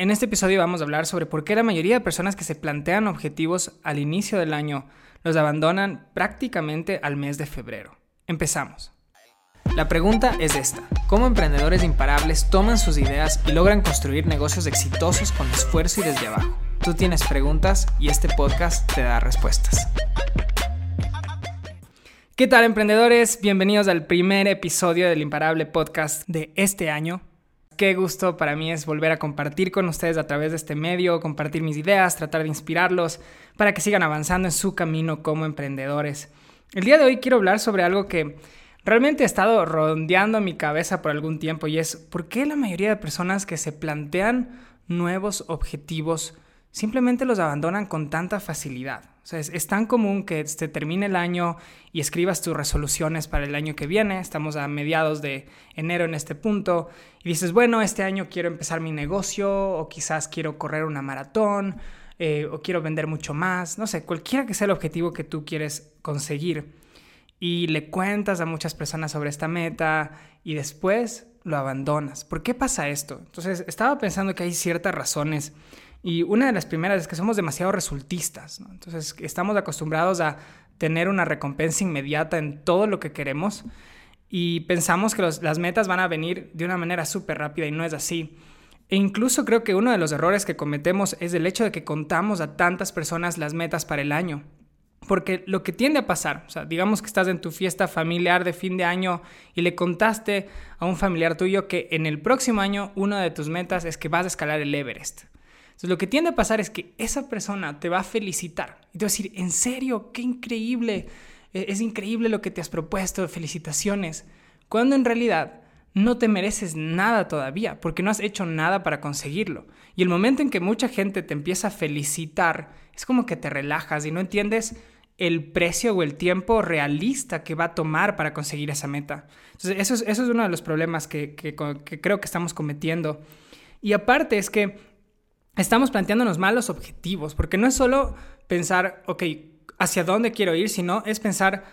En este episodio vamos a hablar sobre por qué la mayoría de personas que se plantean objetivos al inicio del año los abandonan prácticamente al mes de febrero. Empezamos. La pregunta es esta. ¿Cómo emprendedores imparables toman sus ideas y logran construir negocios exitosos con esfuerzo y desde abajo? Tú tienes preguntas y este podcast te da respuestas. ¿Qué tal emprendedores? Bienvenidos al primer episodio del Imparable Podcast de este año. Qué gusto para mí es volver a compartir con ustedes a través de este medio, compartir mis ideas, tratar de inspirarlos para que sigan avanzando en su camino como emprendedores. El día de hoy quiero hablar sobre algo que realmente he estado rondeando mi cabeza por algún tiempo y es por qué la mayoría de personas que se plantean nuevos objetivos simplemente los abandonan con tanta facilidad. O sea, es, tan común que se termine el año y escribas tus resoluciones para el año que viene. Estamos a mediados de enero en este punto. Y dices, bueno, este año quiero empezar mi negocio o quizás quiero correr una maratón eh, o quiero vender mucho más. No sé, cualquiera que sea el objetivo que tú quieres conseguir. Y le cuentas a muchas personas sobre esta meta y después lo abandonas. ¿Por qué pasa esto? Entonces, estaba pensando que hay ciertas razones y una de las primeras es que somos demasiado resultistas. Entonces, estamos acostumbrados a tener una recompensa inmediata en todo lo que queremos y pensamos que las metas van a venir de una manera súper rápida y no es así. E incluso creo que uno de los errores que cometemos es el hecho de que contamos a tantas personas las metas para el año. Porque lo que tiende a pasar, o sea, digamos que estás en tu fiesta familiar de fin de año y le contaste a un familiar tuyo que en el próximo año una de tus metas es que vas a escalar el Everest. Entonces lo que tiende a pasar es que esa persona te va a felicitar y te va a decir, en serio, qué increíble, e-, es increíble lo que te has propuesto, felicitaciones, cuando en realidad no te mereces nada todavía, porque no has hecho nada para conseguirlo. Y el momento en que mucha gente te empieza a felicitar, es como que te relajas y no entiendes el precio o el tiempo realista que va a tomar para conseguir esa meta. Entonces, eso es, eso es uno de los problemas que, que creo que estamos cometiendo. Y aparte es que estamos planteándonos malos objetivos, porque no es solo pensar, ok, hacia dónde quiero ir, sino es pensar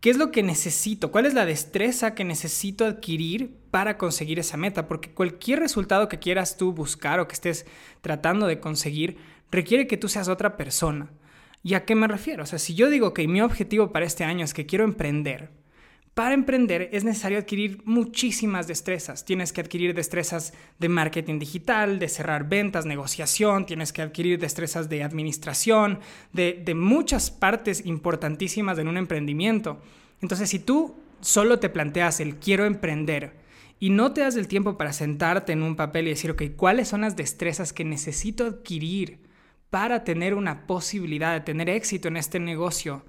qué es lo que necesito, cuál es la destreza que necesito adquirir para conseguir esa meta, porque cualquier resultado que quieras tú buscar o que estés tratando de conseguir requiere que tú seas otra persona. ¿Y a qué me refiero? O sea, si yo digo que mi objetivo para este año es que quiero emprender, para emprender es necesario adquirir muchísimas destrezas. Tienes que adquirir destrezas de marketing digital, de cerrar ventas, negociación, tienes que adquirir destrezas de administración, de, muchas partes importantísimas en un emprendimiento. Entonces, si tú solo te planteas el quiero emprender y no te das el tiempo para sentarte en un papel y decir, ok, ¿cuáles son las destrezas que necesito adquirir para tener una posibilidad de tener éxito en este negocio?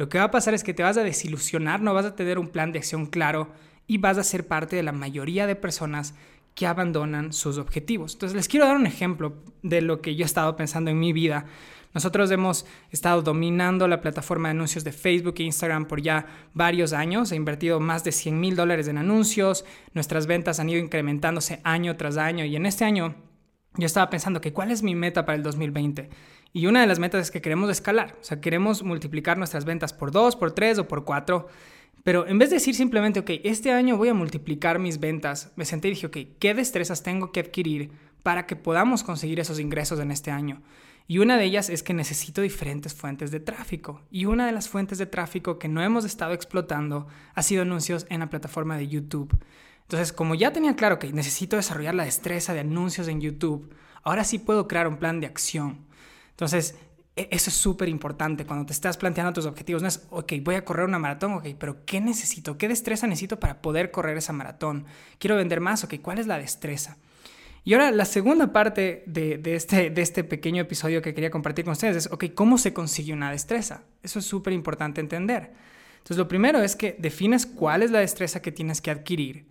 Lo que va a pasar es que te vas a desilusionar, no vas a tener un plan de acción claro y vas a ser parte de la mayoría de personas que abandonan sus objetivos. Entonces les quiero dar un ejemplo de lo que yo he estado pensando en mi vida. Nosotros hemos estado dominando la plataforma de anuncios de Facebook e Instagram por ya varios años. He invertido más de 100 mil dólares en anuncios. Nuestras ventas han ido incrementándose año tras año. Y en este año yo estaba pensando que cuál es mi meta para el 2020. Y una de las metas es que queremos escalar, o sea, queremos multiplicar nuestras ventas por dos, por tres o por cuatro. Pero en vez de decir simplemente, ok, este año voy a multiplicar mis ventas, me senté y dije, ok, ¿qué destrezas tengo que adquirir para que podamos conseguir esos ingresos en este año? Y una de ellas es que necesito diferentes fuentes de tráfico. Y una de las fuentes de tráfico que no hemos estado explotando ha sido anuncios en la plataforma de YouTube. Entonces, como ya tenía claro que necesito desarrollar la destreza de anuncios en YouTube, ahora sí puedo crear un plan de acción. Entonces, e, eso es súper importante cuando te estás planteando tus objetivos. No es, ok, voy a correr una maratón, ok, pero ¿qué necesito? ¿Qué destreza necesito para poder correr esa maratón? Quiero vender más, ok, ¿cuál es la destreza? Y ahora la segunda parte de, este, de este pequeño episodio que quería compartir con ustedes es, ok, ¿cómo se consigue una destreza? Eso es súper importante entender. Entonces, lo primero es que defines cuál es la destreza que tienes que adquirir.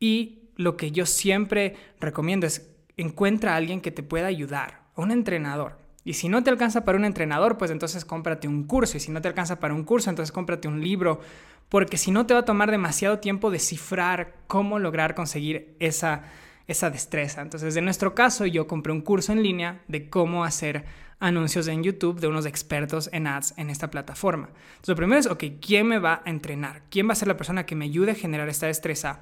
Y lo que yo siempre recomiendo es, encuentra a alguien que te pueda ayudar, a un entrenador. Y si no te alcanza para un entrenador, pues entonces cómprate un curso. Y si no te alcanza para un curso, entonces cómprate un libro. Porque si no te va a tomar demasiado tiempo descifrar cómo lograr conseguir esa, esa destreza. Entonces, en nuestro caso, yo compré un curso en línea de cómo hacer anuncios en YouTube de unos expertos en ads en esta plataforma. Entonces, lo primero es, ok, ¿quién me va a entrenar? ¿Quién va a ser la persona que me ayude a generar esta destreza?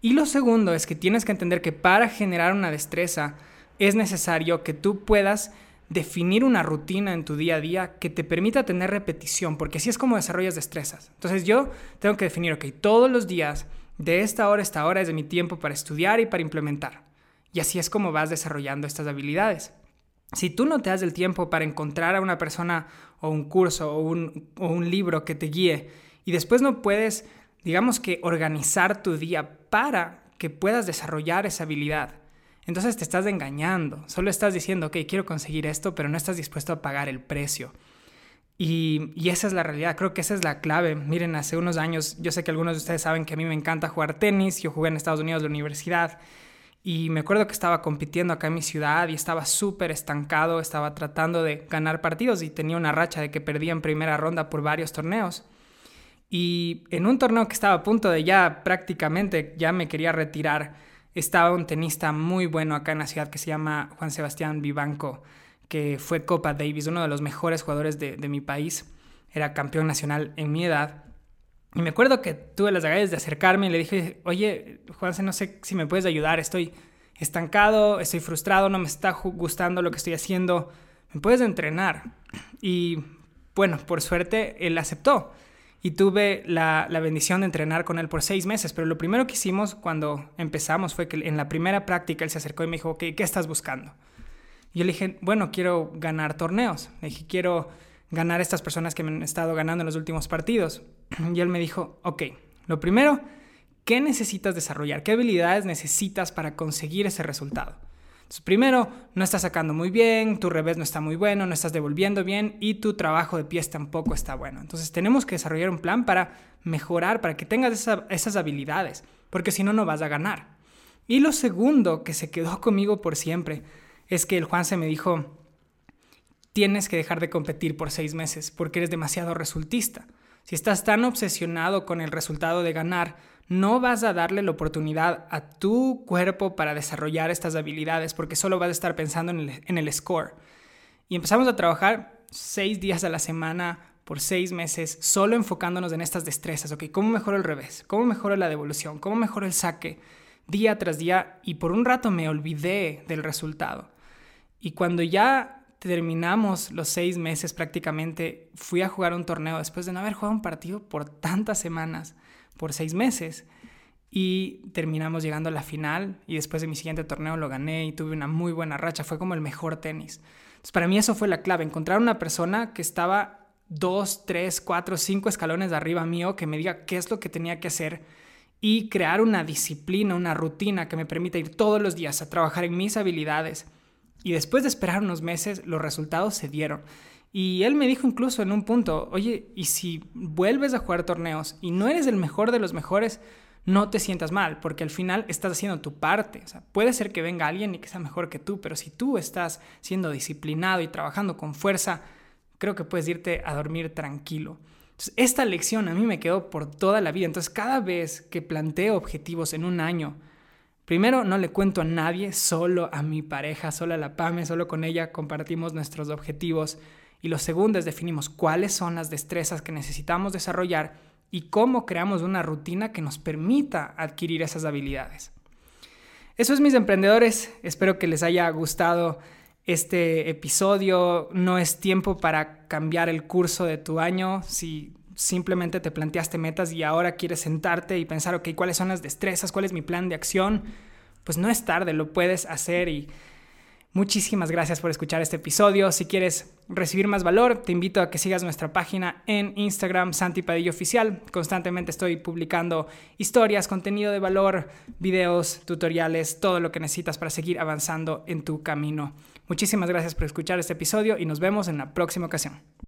Y lo segundo es que tienes que entender que para generar una destreza, es necesario que tú puedas definir una rutina en tu día a día que te permita tener repetición, porque así es como desarrollas destrezas. Entonces yo tengo que definir, ok, todos los días, de esta hora a esta hora es de mi tiempo para estudiar y para implementar. Y así es como vas desarrollando estas habilidades. Si tú no te das el tiempo para encontrar a una persona o un curso o un, o un libro que te guíe y después no puedes, digamos que, organizar tu día para que puedas desarrollar esa habilidad, entonces te estás engañando. Solo estás diciendo, ok, quiero conseguir esto, pero no estás dispuesto a pagar el precio. Y, y, esa es la realidad, creo que esa es la clave. Miren, hace unos años, yo sé que algunos de ustedes saben que a mí me encanta jugar tenis, yo jugué en Estados Unidos de universidad y me acuerdo que estaba compitiendo acá en mi ciudad y estaba súper estancado, estaba tratando de ganar partidos y tenía una racha de que perdía en primera ronda por varios torneos. Y en un torneo que estaba a punto de ya prácticamente, ya me quería retirar, estaba un tenista muy bueno acá en la ciudad que se llama Juan Sebastián Vivanco, que fue Copa Davis, uno de los mejores jugadores de, mi país. Era campeón nacional en mi edad. Y me acuerdo que tuve las agallas de acercarme y le dije, oye, Juanse, no sé si me puedes ayudar, estoy estancado, estoy frustrado, no me está gustando lo que estoy haciendo, ¿me puedes entrenar? Y bueno, por suerte él aceptó y tuve la, bendición de entrenar con él por seis meses. Pero lo primero que hicimos cuando empezamos fue que en la primera práctica él se acercó y me dijo, ¿qué estás buscando? Y yo le dije, bueno, quiero ganar torneos. Le dije, quiero ganar estas personas que me han estado ganando en los últimos partidos. Y él me dijo, ok, lo primero, ¿qué necesitas desarrollar? ¿Qué habilidades necesitas para conseguir ese resultado? Primero, no estás sacando muy bien, tu revés no está muy bueno, no estás devolviendo bien y tu trabajo de pies tampoco está bueno. Entonces, tenemos que desarrollar un plan para mejorar, para que tengas esas habilidades, porque si no, no vas a ganar. Y lo segundo que se quedó conmigo por siempre es que el Juan se me dijo, tienes que dejar de competir por seis meses porque eres demasiado resultista. Si estás tan obsesionado con el resultado de ganar, no vas a darle la oportunidad a tu cuerpo para desarrollar estas habilidades porque solo vas a estar pensando en el, score. Y empezamos a trabajar seis días a la semana por seis meses, solo enfocándonos en estas destrezas, ¿ok? ¿Cómo mejoro el revés? ¿Cómo mejoro la devolución? ¿Cómo mejoro el saque? Día tras día y por un rato me olvidé del resultado. Y cuando ya terminamos los seis meses prácticamente, fui a jugar un torneo después de no haber jugado un partido por tantas semanas por seis meses. Y terminamos llegando a la final y después de mi siguiente torneo lo gané y tuve una muy buena racha. Fue como el mejor tenis. Entonces para mí eso fue la clave, encontrar una persona que estaba dos, tres, cuatro, cinco escalones de arriba mío, que me diga qué es lo que tenía que hacer y crear una disciplina, una rutina que me permita ir todos los días a trabajar en mis habilidades. Y después de esperar unos meses, los resultados se dieron. Y él me dijo incluso en un punto, oye, y si vuelves a jugar torneos y no eres el mejor de los mejores, no te sientas mal, porque al final estás haciendo tu parte. O sea, puede ser que venga alguien y que sea mejor que tú, pero si tú estás siendo disciplinado y trabajando con fuerza, creo que puedes irte a dormir tranquilo. Esta lección a mí me quedó por toda la vida. Entonces, cada vez que planteo objetivos en un año, primero no le cuento a nadie, solo a mi pareja, solo a la PAME, solo con ella compartimos nuestros objetivos. Y lo segundo es definimos cuáles son las destrezas que necesitamos desarrollar y cómo creamos una rutina que nos permita adquirir esas habilidades. Eso es mis emprendedores, espero que les haya gustado este episodio. No es tiempo para cambiar el curso de tu año. Si simplemente te planteaste metas y ahora quieres sentarte y pensar, ok, ¿cuáles son las destrezas? ¿Cuál es mi plan de acción? Pues no es tarde, lo puedes hacer y Muchísimas gracias por escuchar este episodio. Si quieres recibir más valor, te invito a que sigas nuestra página en Instagram, Santi Padillo Oficial. Constantemente estoy publicando historias, contenido de valor, videos, tutoriales, todo lo que necesitas para seguir avanzando en tu camino. Muchísimas gracias por escuchar este episodio y nos vemos en la próxima ocasión.